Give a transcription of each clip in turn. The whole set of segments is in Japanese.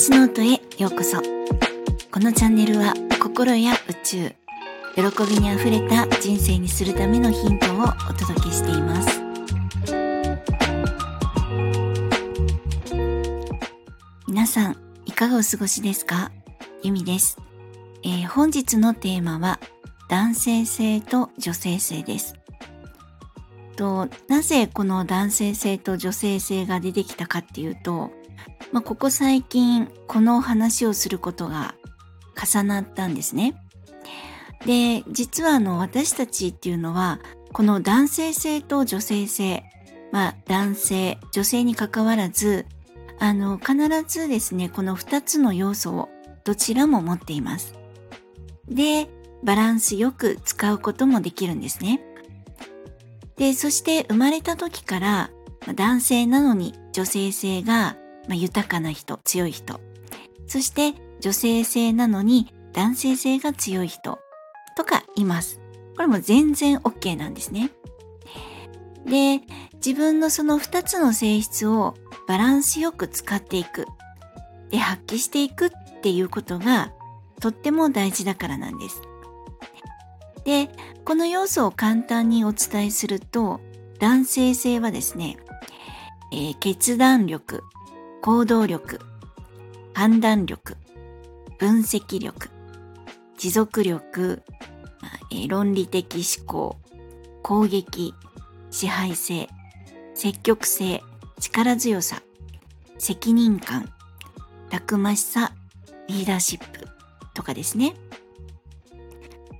私ノートへようこそ。このチャンネルは心や宇宙喜びにあふれた人生にするためのヒントをお届けしています。皆さんいかがお過ごしですか？ゆみです、えー、本日のテーマは男性性と女性性です。となぜこの男性性と女性性が出てきたかっていうとまあ、ここ最近この話をすることが重なったんですね。で、実はあの私たちっていうのはこの男性性と女性性、まあ男性、女性に関わらず、あの必ずですね、この2つの要素をどちらも持っています。で、バランスよく使うこともできるんですね。で、そして生まれた時から男性なのに女性性がまあ、豊かな人、強い人。そして女性性なのに男性性が強い人とかいます。これも全然 OK なんですね。で、自分のその2つの性質をバランスよく使っていく。で、発揮していくっていうことがとっても大事だからなんです。で、この要素を簡単にお伝えすると、男性性はですね、えー、決断力、行動力、判断力、分析力、持続力、論理的思考、攻撃、支配性、積極性、力強さ、責任感、たくましさ、リーダーシップとかですね。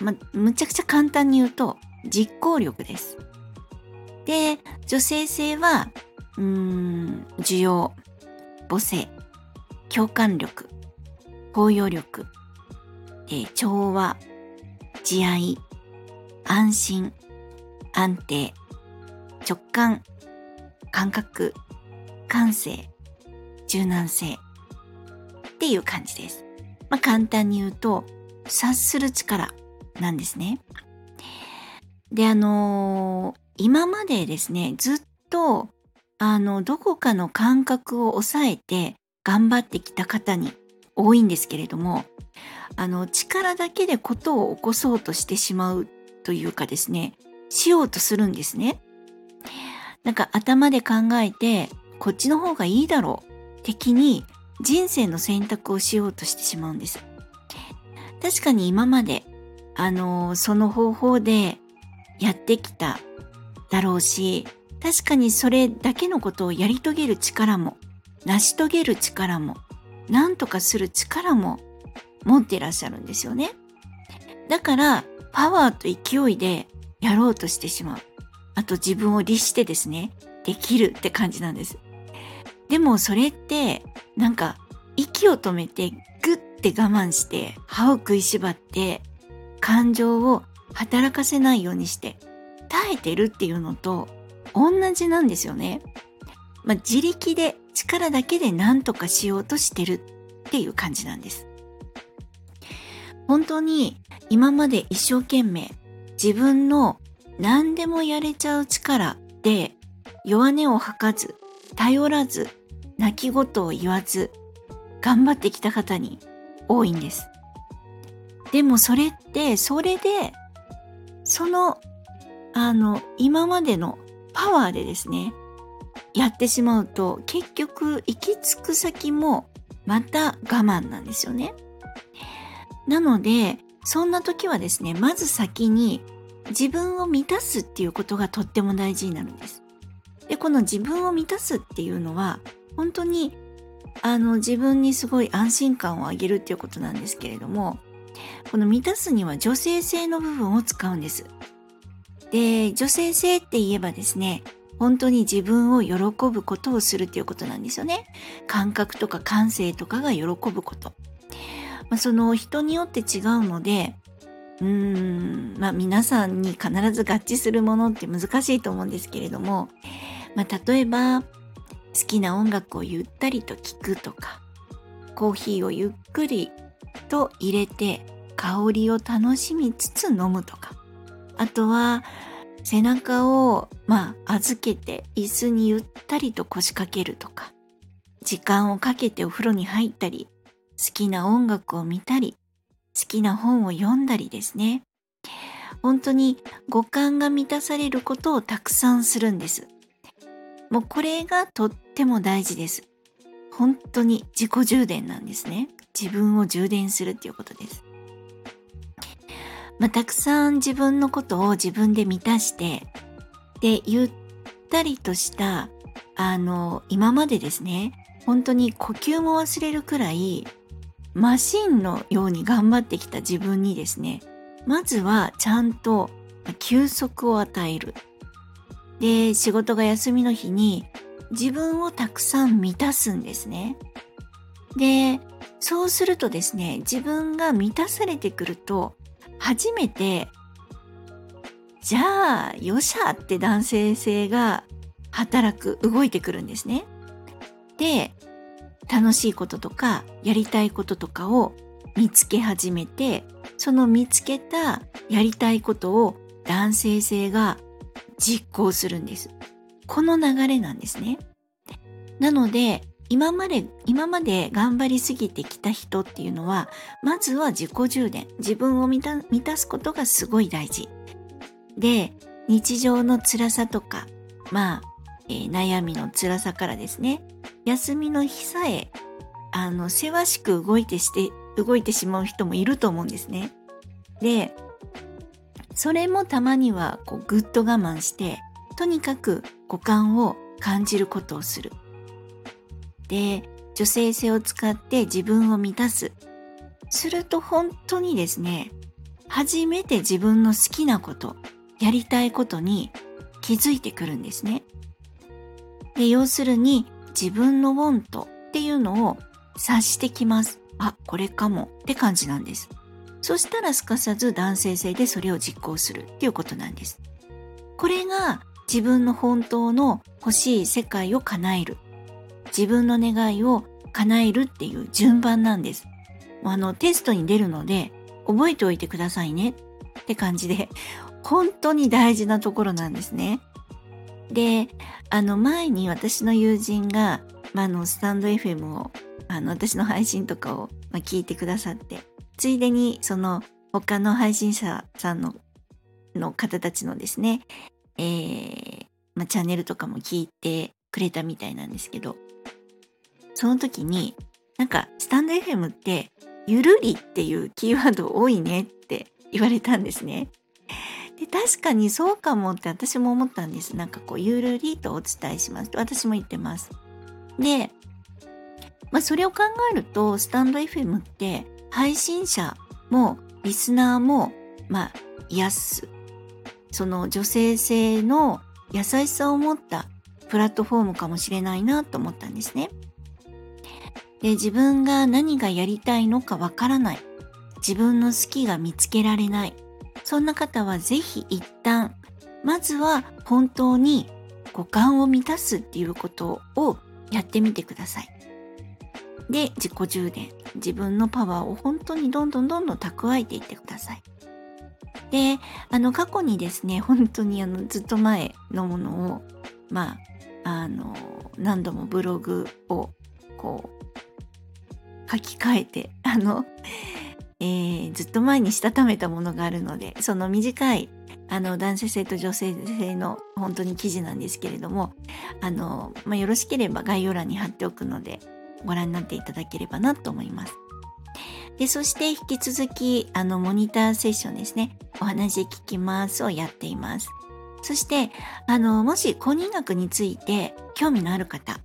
ま、むちゃくちゃ簡単に言うと、実行力です。で、女性性は、うーん、需要、母性、共感力、包容力、えー、調和、慈愛、安心、安定、直感、感覚、感性、柔軟性っていう感じです。まあ、簡単に言うと、察する力なんですね。で、あのー、今までですね、ずっとあの、どこかの感覚を抑えて頑張ってきた方に多いんですけれども、あの、力だけでことを起こそうとしてしまうというかですね、しようとするんですね。なんか頭で考えて、こっちの方がいいだろう、的に人生の選択をしようとしてしまうんです。確かに今まで、あの、その方法でやってきただろうし、確かにそれだけのことをやり遂げる力も成し遂げる力も何とかする力も持っていらっしゃるんですよね。だからパワーと勢いでやろうとしてしまう。あと自分を律してですね、できるって感じなんです。でもそれってなんか息を止めてグッて我慢して歯を食いしばって感情を働かせないようにして耐えてるっていうのと同じなんですよね。まあ、自力で力だけで何とかしようとしてるっていう感じなんです。本当に今まで一生懸命自分の何でもやれちゃう力で弱音を吐かず、頼らず、泣き言を言わず、頑張ってきた方に多いんです。でもそれって、それで、その、あの、今までのパワーでですね、やってしまうと結局行き着く先もまた我慢なんですよね。なので、そんな時はですね、まず先に自分を満たすっていうことがとっても大事になるんです。で、この自分を満たすっていうのは、本当にあの自分にすごい安心感をあげるっていうことなんですけれども、この満たすには女性性の部分を使うんです。で、女性性って言えばですね、本当に自分を喜ぶことをするっていうことなんですよね。感覚とか感性とかが喜ぶこと。まあ、その人によって違うので、うーん、まあ皆さんに必ず合致するものって難しいと思うんですけれども、まあ例えば、好きな音楽をゆったりと聴くとか、コーヒーをゆっくりと入れて香りを楽しみつつ飲むとか、あとは背中をまあ預けて椅子にゆったりと腰掛けるとか時間をかけてお風呂に入ったり、好きな音楽を見たり、好きな本を読んだりですね。本当に五感が満たされることをたくさんするんです。もうこれがとっても大事です。本当に自己充電なんですね。自分を充電するっていうことです。まあ、たくさん自分のことを自分で満たして、で、ゆったりとした、あの、今までですね、本当に呼吸も忘れるくらい、マシンのように頑張ってきた自分にですね、まずはちゃんと休息を与える。で、仕事が休みの日に自分をたくさん満たすんですね。で、そうするとですね、自分が満たされてくると、初めて、じゃあ、よっしゃって男性性が働く、動いてくるんですね。で、楽しいこととか、やりたいこととかを見つけ始めて、その見つけたやりたいことを男性性が実行するんです。この流れなんですね。なので、今まで、今まで頑張りすぎてきた人っていうのは、まずは自己充電、自分を満た満たすことがすごい大事。で、日常の辛さとか、まあ、えー、悩みの辛さからですね、休みの日さえ、あの、せわしく動いてして、動いてしまう人もいると思うんですね。で、それもたまにはこうぐっと我慢してとにかく五感を感じることをする。で女性性を使って自分を満たす。すると本当にですね初めて自分の好きなことやりたいことに気づいてくるんですね。で要するに自分のウォントっていうのを察してきます。あ、これかもって感じなんです。そしたらすかさず男性性でそれを実行するっていうことなんです。これが自分の本当の欲しい世界を叶える。自分の願いを叶えるっていう順番なんです。あの、テストに出るので、覚えておいてくださいねって感じで、本当に大事なところなんですね。で、あの、前に私の友人が、まあ、の、スタンド FM を、あの、私の配信とかを、ま、聞いてくださって、ついでにその他の配信者さんのの方たちのですね、えー、まあ、チャンネルとかも聞いてくれたみたいなんですけど、その時に、なんか、スタンド FM って、ゆるりっていうキーワード多いねって 言われたんですね。で、確かにそうかもって私も思ったんです。なんかこう、ゆるりとお伝えします。私も言ってます。で、まあそれを考えると、スタンド FM って配信者もリスナーも、まあ、癒す。その女性性の優しさを持ったプラットフォームかもしれないなと思ったんですね。で、自分が何がやりたいのかわからない。自分の好きが見つけられない。そんな方はぜひ一旦、まずは本当に五感を満たすっていうことをやってみてください。で、自己充電。自分のパワーを本当にどんどんどんどん蓄えていってください。で、あの、過去にですね、本当にあの、ずっと前のものを、まあ、あの、何度もブログを、こう、書き換えて、あの、えー、ずっと前にしたためたものがあるので、その短い、あの、男性性と女性性の本当に記事なんですけれども、あの、まあ、よろしければ概要欄に貼っておくので、ご覧になっていただければなと思います。で、そして引き続き、あの、モニターセッションですね。お話聞きますをやっています。そして、あの、もし公認学について興味のある方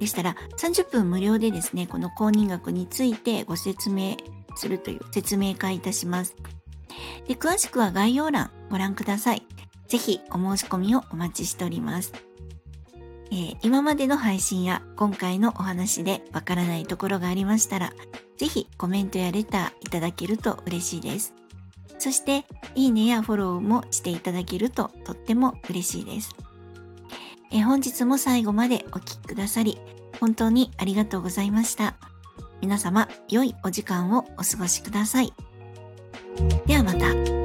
でしたら、30分無料でですね、この公認学についてご説明するという説明会いたします。で、詳しくは概要欄ご覧ください。ぜひお申し込みをお待ちしております。えー、今までの配信や今回のお話でわからないところがありましたら、ぜひコメントやレターいただけると嬉しいです。そして、いいねやフォローもしていただけるととっても嬉しいです。え、本日も最後までお聴きくださり、本当にありがとうございました。皆様、良いお時間をお過ごしください。ではまた。